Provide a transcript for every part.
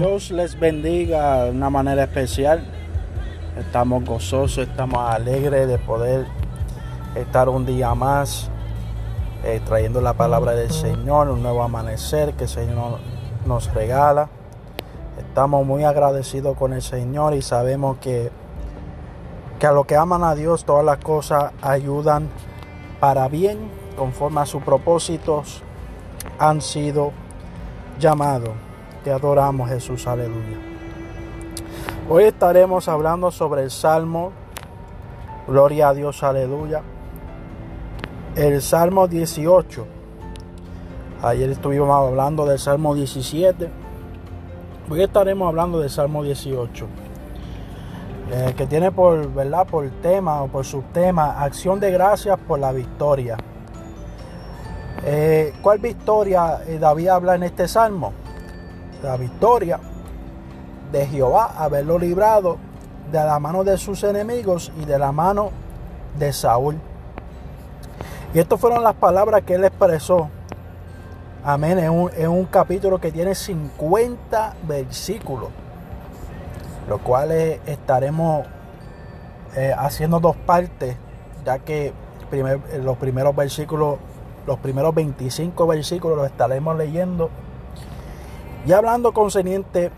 Dios les bendiga de una manera especial. Estamos gozosos, estamos alegres de poder estar un día más eh, trayendo la palabra del Señor, un nuevo amanecer que el Señor nos regala. Estamos muy agradecidos con el Señor y sabemos que, que a los que aman a Dios todas las cosas ayudan para bien, conforme a sus propósitos han sido llamados. Te adoramos Jesús, aleluya. Hoy estaremos hablando sobre el Salmo, gloria a Dios, aleluya. El Salmo 18. Ayer estuvimos hablando del Salmo 17. Hoy estaremos hablando del Salmo 18. Eh, que tiene por, ¿verdad? por tema o por subtema acción de gracias por la victoria. Eh, ¿Cuál victoria eh, David habla en este salmo? La victoria de Jehová, haberlo librado de la mano de sus enemigos y de la mano de Saúl. Y estas fueron las palabras que él expresó. Amén. En un, en un capítulo que tiene 50 versículos. Los cuales estaremos eh, haciendo dos partes. Ya que primer, los primeros versículos, los primeros 25 versículos los estaremos leyendo y hablando concerniente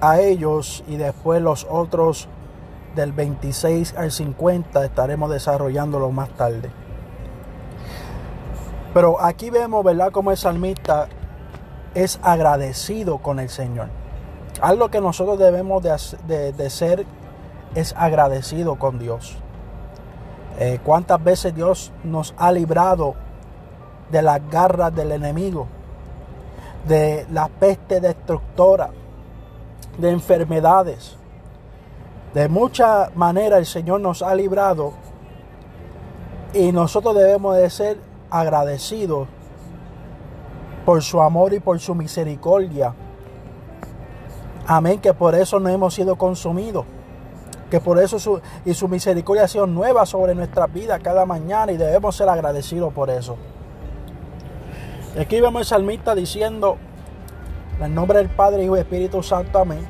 a ellos y después los otros del 26 al 50 estaremos desarrollándolo más tarde. Pero aquí vemos, ¿verdad?, como el salmista es agradecido con el Señor. Algo que nosotros debemos de, de, ser es agradecido con Dios. Eh, ¿Cuántas veces Dios nos ha librado de las garras del enemigo? De la peste destructora, de enfermedades. De mucha manera el Señor nos ha librado y nosotros debemos de ser agradecidos por su amor y por su misericordia. Amén, que por eso no hemos sido consumidos. Que por eso su, y su misericordia ha sido nueva sobre nuestras vidas cada mañana y debemos ser agradecidos por eso. Aquí vemos el salmista diciendo, en el nombre del Padre, Hijo y Espíritu Santo, amén.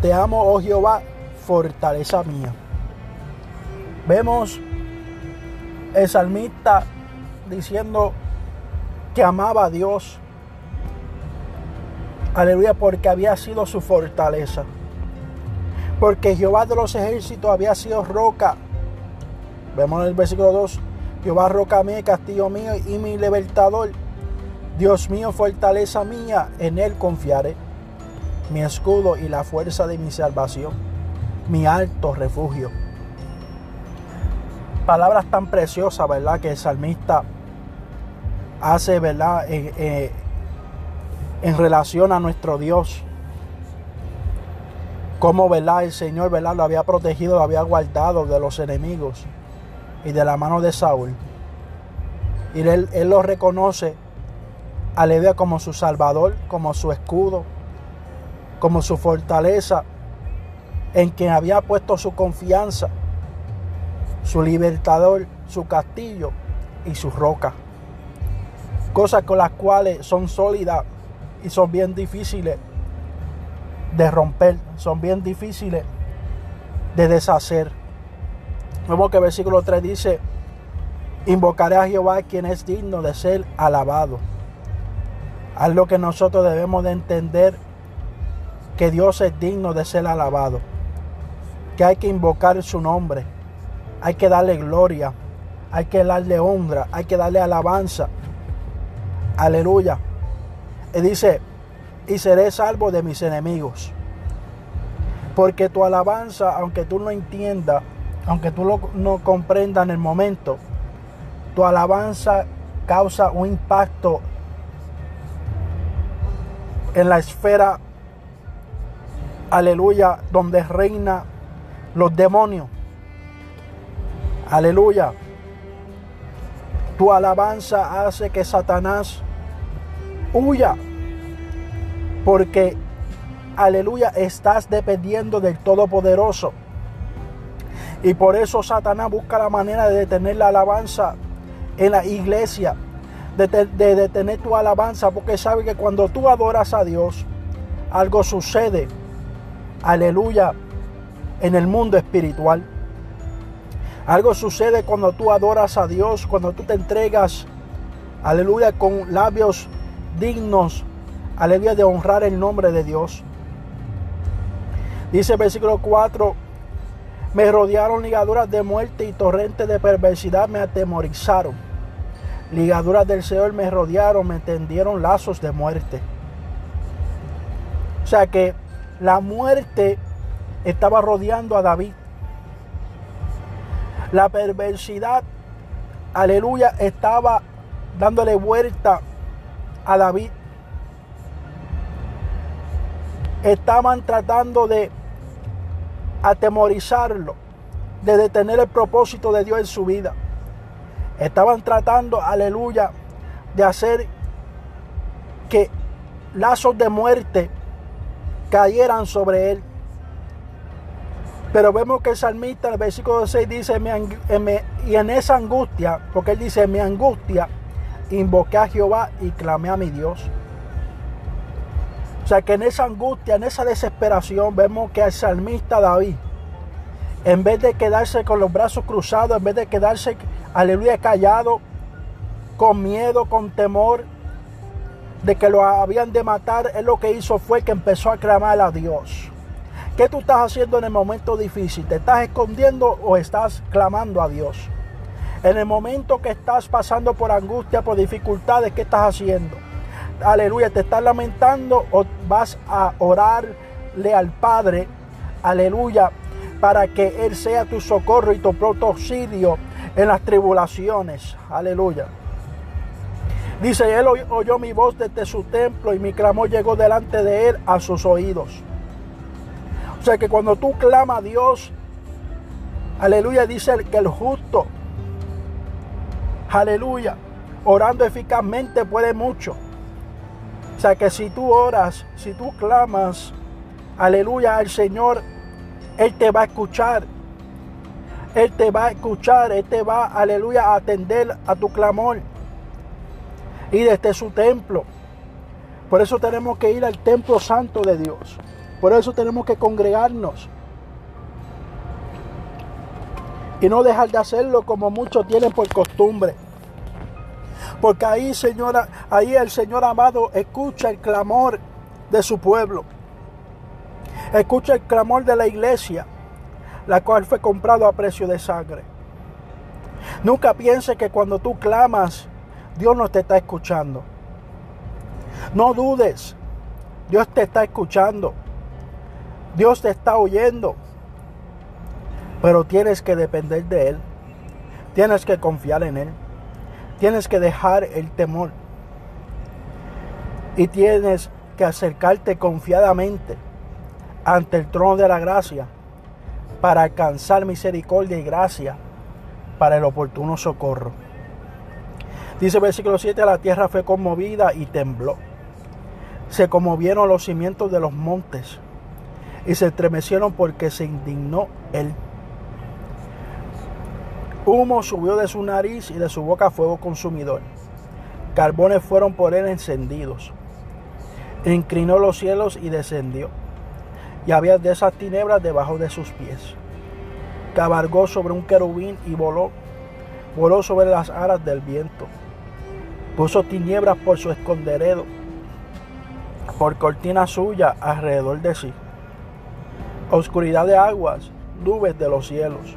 Te amo, oh Jehová, fortaleza mía. Vemos el salmista diciendo que amaba a Dios. Aleluya, porque había sido su fortaleza. Porque Jehová de los ejércitos había sido roca. Vemos en el versículo 2. Jehová roca mía, castillo mío y mi libertador. Dios mío, fortaleza mía, en Él confiaré, mi escudo y la fuerza de mi salvación, mi alto refugio. Palabras tan preciosas, ¿verdad? Que el salmista hace, ¿verdad? en relación a nuestro Dios. Cómo, ¿verdad? El Señor, ¿verdad? Lo había protegido, lo había guardado de los enemigos y de la mano de Saúl. Y él, él lo reconoce Aleluya como su salvador, como su escudo, como su fortaleza, en quien había puesto su confianza, su libertador, su castillo y su roca. Cosas con las cuales son sólidas y son bien difíciles de romper, son bien difíciles de deshacer. Vemos que el versículo 3 dice, invocaré a Jehová quien es digno de ser alabado algo que nosotros debemos de entender que Dios es digno de ser alabado, que hay que invocar su nombre, hay que darle gloria, hay que darle honra, hay que darle alabanza. Aleluya. Y dice, y seré salvo de mis enemigos. Porque tu alabanza, aunque tú no entiendas, aunque tú no comprendas en el momento, tu alabanza causa un impacto en la esfera, aleluya, donde reina los demonios. Aleluya. Tu alabanza hace que Satanás huya. Porque, aleluya, estás dependiendo del Todopoderoso. Y por eso Satanás busca la manera de detener la alabanza en la iglesia de, detener tu alabanza, porque sabe que cuando tú adoras a Dios, algo sucede, aleluya, en el mundo espiritual. Algo sucede cuando tú adoras a Dios, cuando tú te entregas, aleluya, con labios dignos, aleluya, de honrar el nombre de Dios. Dice el versículo 4, me rodearon ligaduras de muerte y torrentes de perversidad me atemorizaron. Ligaduras del Señor me rodearon, me tendieron lazos de muerte. O sea que la muerte estaba rodeando a David. La perversidad, aleluya, estaba dándole vuelta a David. Estaban tratando de atemorizarlo, de detener el propósito de Dios en su vida. Estaban tratando, aleluya, de hacer que lazos de muerte cayeran sobre él. Pero vemos que el salmista en el versículo 6 dice, y en esa angustia, porque él dice, mi angustia, invoqué a Jehová y clamé a mi Dios. O sea que en esa angustia, en esa desesperación, vemos que el salmista David, en vez de quedarse con los brazos cruzados, en vez de quedarse, aleluya, callado, con miedo, con temor de que lo habían de matar, él lo que hizo fue que empezó a clamar a Dios. ¿Qué tú estás haciendo en el momento difícil? ¿Te estás escondiendo o estás clamando a Dios? En el momento que estás pasando por angustia, por dificultades, ¿qué estás haciendo? Aleluya, ¿te estás lamentando o vas a orarle al Padre? Aleluya, para que Él sea tu socorro y tu pronto auxilio en las tribulaciones. Aleluya. Dice, Él oyó mi voz desde su templo y mi clamor llegó delante de Él a sus oídos. O sea que cuando tú clamas a Dios, aleluya, dice que el justo, aleluya, orando eficazmente puede mucho. O sea que si tú oras, si tú clamas, aleluya al Señor, Él te va a escuchar. Él te va a escuchar, Él te va, aleluya, a atender a tu clamor. Y desde su templo. Por eso tenemos que ir al templo santo de Dios. Por eso tenemos que congregarnos. Y no dejar de hacerlo como muchos tienen por costumbre. Porque ahí, Señora, ahí el Señor amado escucha el clamor de su pueblo. Escucha el clamor de la iglesia, la cual fue comprado a precio de sangre. Nunca piense que cuando tú clamas, Dios no te está escuchando. No dudes, Dios te está escuchando. Dios te está oyendo. Pero tienes que depender de Él. Tienes que confiar en Él. Tienes que dejar el temor. Y tienes que acercarte confiadamente ante el trono de la gracia para alcanzar misericordia y gracia para el oportuno socorro. Dice versículo 7, la tierra fue conmovida y tembló. Se conmovieron los cimientos de los montes y se estremecieron porque se indignó él. Humo subió de su nariz y de su boca fuego consumidor. Carbones fueron por él encendidos. Inclinó los cielos y descendió. Y había de esas tinieblas debajo de sus pies. Cabalgó sobre un querubín y voló. Voló sobre las aras del viento. Puso tinieblas por su esconderedo, por cortina suya alrededor de sí oscuridad de aguas, nubes de los cielos.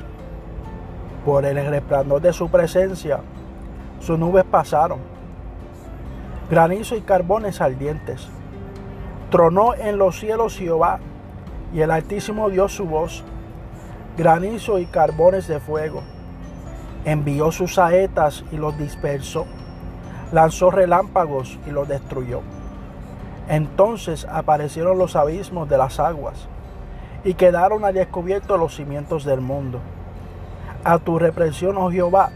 Por el resplandor de su presencia, sus nubes pasaron. Granizo y carbones ardientes. Tronó en los cielos Jehová, y el Altísimo dio su voz. Granizo y carbones de fuego. Envió sus saetas y los dispersó. Lanzó relámpagos y los destruyó. Entonces aparecieron los abismos de las aguas y quedaron al descubierto los cimientos del mundo. A tu represión, oh Jehová,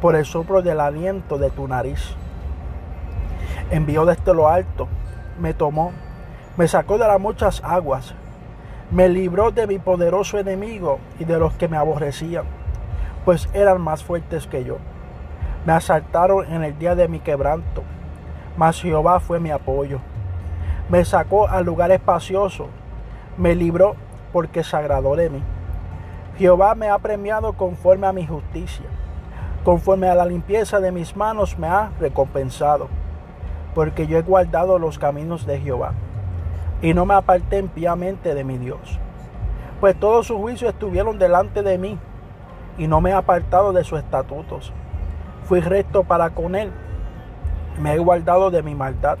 por el soplo del aliento de tu nariz. Envió desde lo alto, me tomó, me sacó de las muchas aguas, me libró de mi poderoso enemigo y de los que me aborrecían, pues eran más fuertes que yo. Me asaltaron en el día de mi quebranto, mas Jehová fue mi apoyo. Me sacó al lugar espacioso, me libró porque se agradó de mí. Jehová me ha premiado conforme a mi justicia, conforme a la limpieza de mis manos me ha recompensado, porque yo he guardado los caminos de Jehová y no me aparté impíamente de mi Dios. Pues todos sus juicios estuvieron delante de mí y no me he apartado de sus estatutos. Fui recto para con él, me he guardado de mi maldad,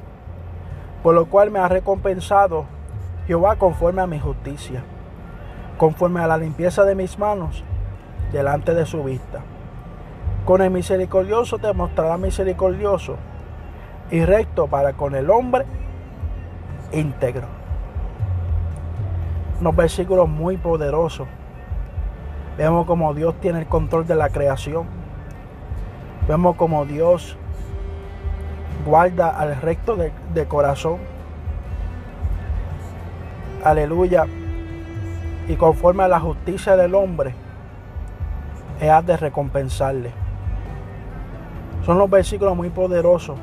por lo cual me ha recompensado Jehová conforme a mi justicia, conforme a la limpieza de mis manos delante de su vista. Con el misericordioso te mostrará misericordioso y recto para con el hombre íntegro. Unos versículos muy poderosos. Vemos como Dios tiene el control de la creación. Vemos como Dios guarda al recto de, de corazón. Aleluya. Y conforme a la justicia del hombre, es de recompensarle. Son los versículos muy poderosos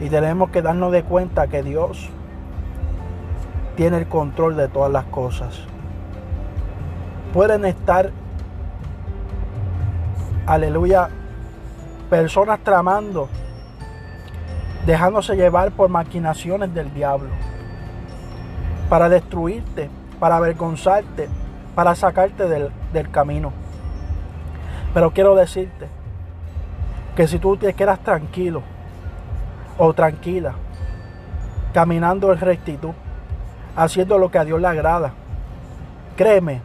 y tenemos que darnos de cuenta que Dios tiene el control de todas las cosas. Pueden estar, aleluya, personas tramando, dejándose llevar por maquinaciones del diablo, para destruirte, para avergonzarte, para sacarte del, del camino. Pero quiero decirte que si tú te quedas tranquilo, o tranquila, caminando en rectitud, haciendo lo que a Dios le agrada. Créeme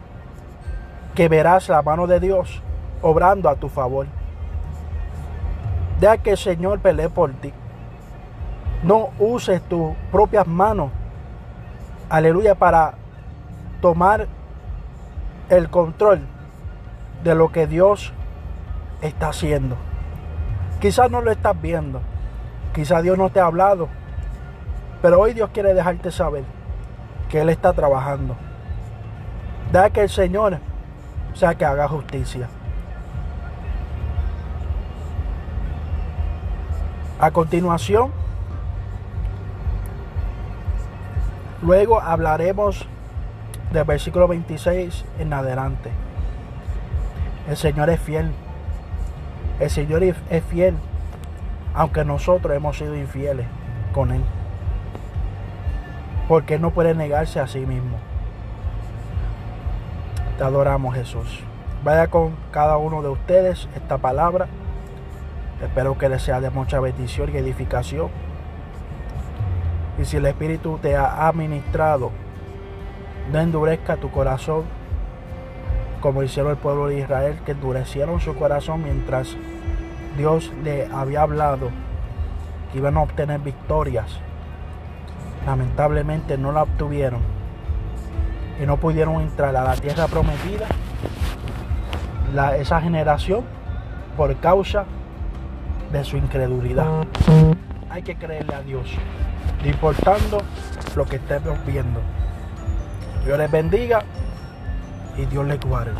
que verás la mano de Dios obrando a tu favor. Deja que el Señor pelee por ti. No uses tus propias manos, aleluya, para tomar el control de lo que Dios está haciendo. Quizás no lo estás viendo, Quizá Dios no te ha hablado, pero hoy Dios quiere dejarte saber que Él está trabajando. Deja que el Señor sea que haga justicia. A continuación, luego hablaremos del versículo 26 en adelante. El Señor es fiel. El Señor es fiel aunque nosotros hemos sido infieles con Él. Porque Él no puede negarse a sí mismo. Te adoramos Jesús. Vaya con cada uno de ustedes esta palabra. Espero que les sea de mucha bendición y edificación. Y si el Espíritu te ha administrado, no endurezca tu corazón como hicieron el pueblo de Israel, que endurecieron su corazón mientras Dios le había hablado que iban a obtener victorias. Lamentablemente no la obtuvieron y no pudieron entrar a la tierra prometida. esa generación por causa de su incredulidad. Hay que creerle a Dios, no importando lo que estemos viendo. Dios les bendiga y Dios les guarde.